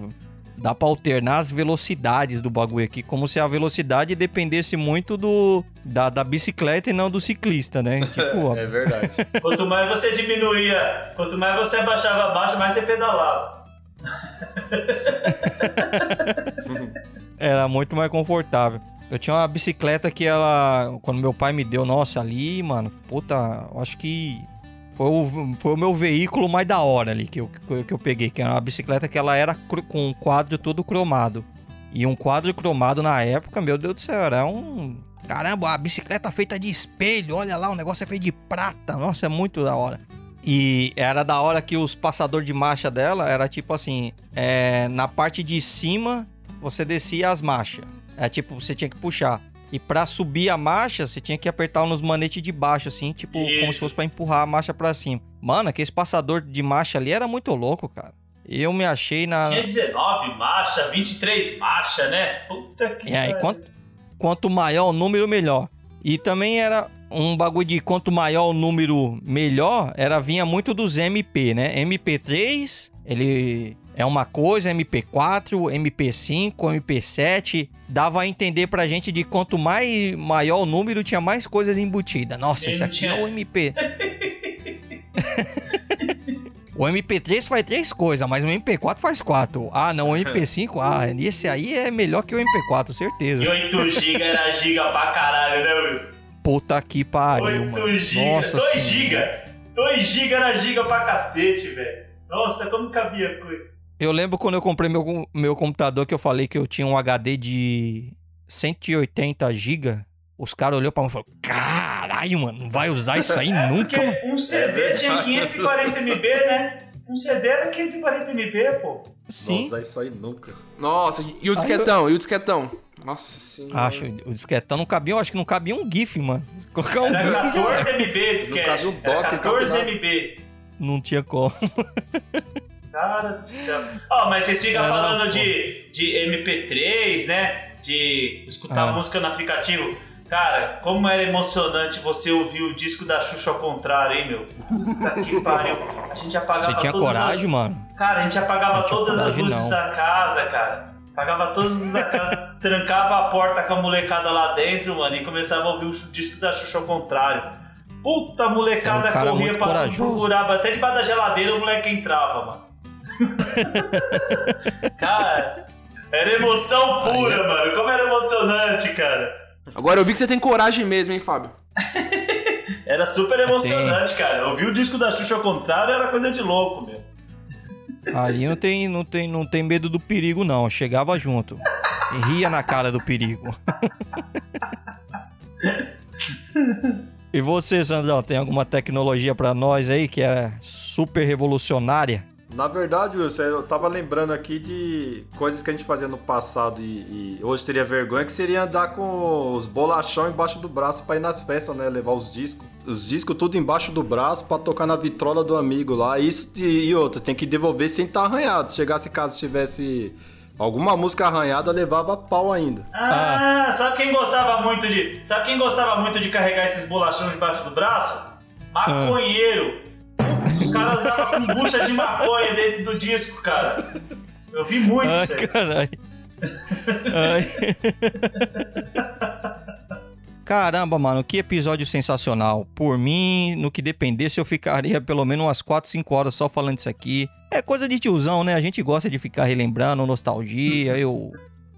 dá pra alternar as velocidades do bagulho aqui, como se a velocidade dependesse muito do da, da bicicleta e não do ciclista, né? Tipo, É verdade. Quanto mais você diminuía, quanto mais você abaixava a marcha, mais você pedalava. era muito mais confortável. Eu tinha uma bicicleta que ela, quando meu pai me deu, nossa, ali, mano, puta, acho que foi o, foi o meu veículo mais da hora ali que eu, que eu- peguei, que era uma bicicleta que ela era com um quadro todo cromado. E um quadro cromado na época, meu Deus do céu, era um. Caramba, a bicicleta feita de espelho, olha lá, o negócio é feito de prata. Nossa, é muito da hora. E era da hora que os passadores de marcha dela era tipo assim: é, na parte de cima você descia as marchas. É tipo, você tinha que puxar. E pra subir a marcha, você tinha que apertar nos manetes de baixo, assim, tipo, como Isso. se fosse pra empurrar a marcha pra cima. Mano, aquele passador de marcha ali era muito louco, cara. Eu me achei na. Tinha 19 marcha, 23 marcha, né? Puta que E aí, quanto, quanto maior o número, melhor. E também era um bagulho de quanto maior o número, melhor, era vinha muito dos MP, né? MP3, ele é uma coisa, MP4, MP5, MP7, dava a entender pra gente de quanto mais maior o número, tinha mais coisas embutidas. Nossa, não aqui tinha- é o MP. O MP3 faz três coisas, mas o MP4 faz quatro. Ah, não, o MP5, ah, esse aí é melhor que o MP4, certeza. E 8 GB era giga pra caralho, né, Luiz? Puta que pariu, 8 mano. GB. Nossa 2 senhora. GB. 2 GB era giga pra cacete, velho. Nossa, como cabia coisa. Eu lembro quando eu comprei meu, meu computador que eu falei que eu tinha um HD de 180 GB. Os caras olhou pra mim e falaram: Caralho, mano, não vai usar isso aí É nunca, porque um CD tinha 540 MB, né? Um CD era 540 MB, pô. Não Sim. usar isso aí nunca. Nossa, e o disquetão? E o disquetão? Nossa senhora. Acho, o disquetão não cabia, eu acho que não cabia um GIF, mano. Se colocar um Era GIF, já 14 MB disquete. caso, um Era dock, 14 cabe MB. não tinha como. Cara do céu. Ó, mas vocês ficam falando de, de MP3, né? De escutar Ah. música no aplicativo. Cara, como era emocionante você ouvir o disco da Xuxa ao contrário, hein, meu? Puta que pariu. A gente apagava Você tinha todas coragem, as... mano? Cara, a gente apagava todas as luzes não. da casa, cara. Apagava todas as luzes da casa, trancava a porta com a molecada lá dentro, mano, e começava a ouvir o disco da Xuxa ao contrário. Puta, a molecada é um corria pra procurar, até debaixo da geladeira o moleque entrava, mano. cara, era emoção pura, é. mano. Como era emocionante, cara. Agora eu vi que você tem coragem mesmo, hein, Fábio? Era super emocionante, cara. Ouvir o disco da Xuxa ao contrário era coisa de louco, meu. Ali não tem, não, tem, não tem medo do perigo, não. Chegava junto. E ria na cara do perigo. e você, Sandrão, tem alguma tecnologia pra nós aí que é super revolucionária? Na verdade, Wilson, eu tava lembrando aqui de coisas que a gente fazia no passado e, e hoje teria vergonha, que seria andar com os bolachão embaixo do braço pra ir nas festas, né? Levar os discos. Os discos tudo embaixo do braço pra tocar na vitrola do amigo lá. Isso e, e outra, tem que devolver sem estar arranhado. Se chegasse caso tivesse alguma música arranhada, levava pau ainda. Ah, sabe quem gostava muito de. Sabe quem gostava muito de carregar esses bolachão debaixo do braço? Maconheiro. Os caras com bucha de maconha dentro do disco, cara. Eu vi muito Ai, isso aí. Ai. Caramba, mano, que episódio sensacional. Por mim, no que dependesse, eu ficaria pelo menos umas 4, 5 horas só falando isso aqui. É coisa de tiozão, né? A gente gosta de ficar relembrando, nostalgia. Eu,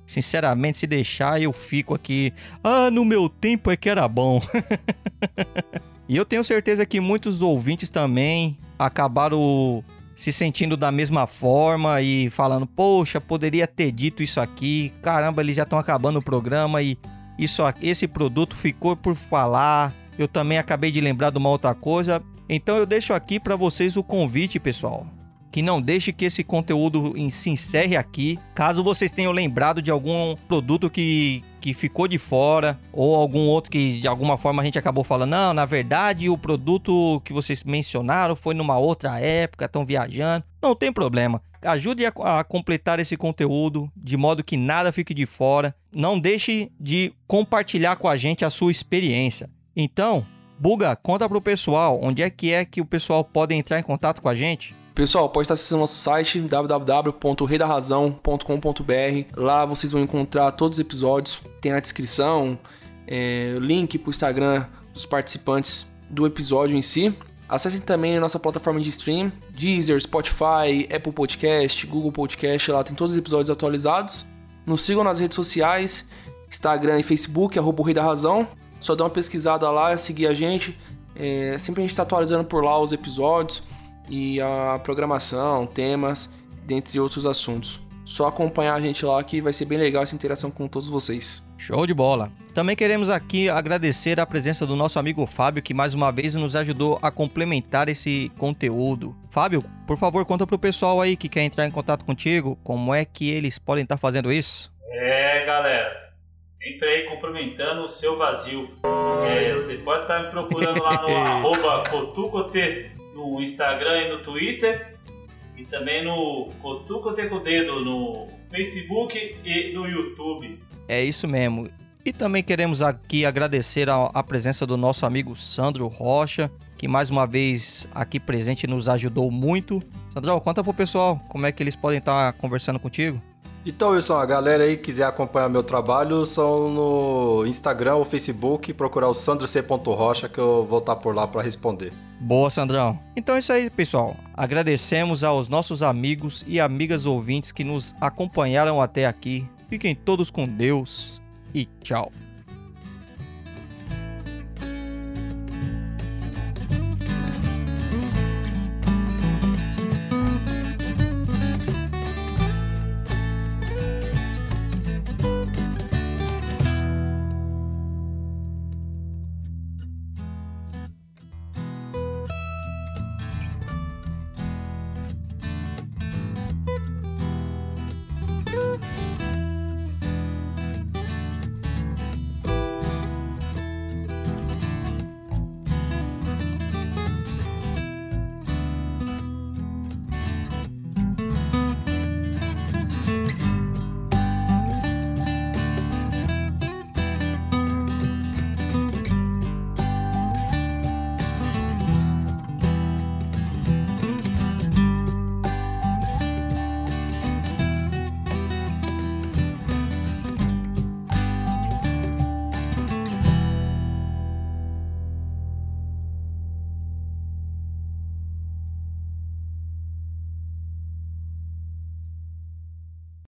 sinceramente, se deixar, eu fico aqui. Ah, no meu tempo é que era bom. e eu tenho certeza que muitos ouvintes também acabaram se sentindo da mesma forma e falando, poxa, poderia ter dito isso aqui. Caramba, eles já estão acabando o programa e isso, esse produto ficou por falar. Eu também acabei de lembrar de uma outra coisa. Então eu deixo aqui para vocês o convite, pessoal. Que não deixe que esse conteúdo se encerre aqui. Caso vocês tenham lembrado de algum produto que, que ficou de fora, ou algum outro que de alguma forma a gente acabou falando, não, na verdade o produto que vocês mencionaram foi numa outra época, estão viajando. Não tem problema. Ajude a, a completar esse conteúdo de modo que nada fique de fora. Não deixe de compartilhar com a gente a sua experiência. Então, Buga, conta pro pessoal onde é que é que o pessoal pode entrar em contato com a gente. Pessoal, pode estar acessando nosso site www.reidarrazão.com.br. Lá vocês vão encontrar todos os episódios. Tem na descrição, é, link pro Instagram dos participantes do episódio em si. Acessem também a nossa plataforma de stream, Deezer, Spotify, Apple Podcast, Google Podcast, lá tem todos os episódios atualizados. Nos sigam nas redes sociais, Instagram e Facebook, arroba o Rei da Razão. Só dá uma pesquisada lá, seguir a gente. É, sempre a gente está atualizando por lá os episódios e a programação, temas, dentre outros assuntos. Só acompanhar a gente lá que vai ser bem legal essa interação com todos vocês. Show de bola! Também queremos aqui agradecer a presença do nosso amigo Fábio, que mais uma vez nos ajudou a complementar esse conteúdo. Fábio, por favor, conta pro pessoal aí que quer entrar em contato contigo, como é que eles podem estar fazendo isso? É, galera. Sempre aí cumprimentando o seu vazio. É, você pode estar me procurando lá no arroba Cotucote no Instagram e no Twitter. E também no Cotucote com o dedo no Facebook e no YouTube. É isso mesmo. E também queremos aqui agradecer a, a presença do nosso amigo Sandro Rocha, que mais uma vez aqui presente nos ajudou muito. Sandrão, conta pro pessoal como é que eles podem estar conversando contigo. Então, Wilson, a galera aí quiser acompanhar meu trabalho, são no Instagram ou Facebook, procurar o Sandro C. Rocha, que eu vou estar por lá para responder. Boa, Sandrão. Então é isso aí, pessoal. Agradecemos aos nossos amigos e amigas ouvintes que nos acompanharam até aqui. Fiquem todos com Deus e tchau.